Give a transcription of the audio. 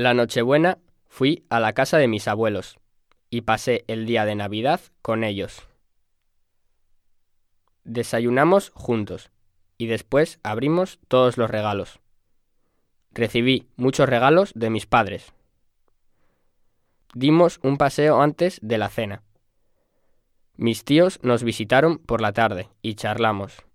La Nochebuena fui a la casa de mis abuelos y pasé el día de Navidad con ellos. Desayunamos juntos y después abrimos todos los regalos. Recibí muchos regalos de mis padres. Dimos un paseo antes de la cena. Mis tíos nos visitaron por la tarde y charlamos.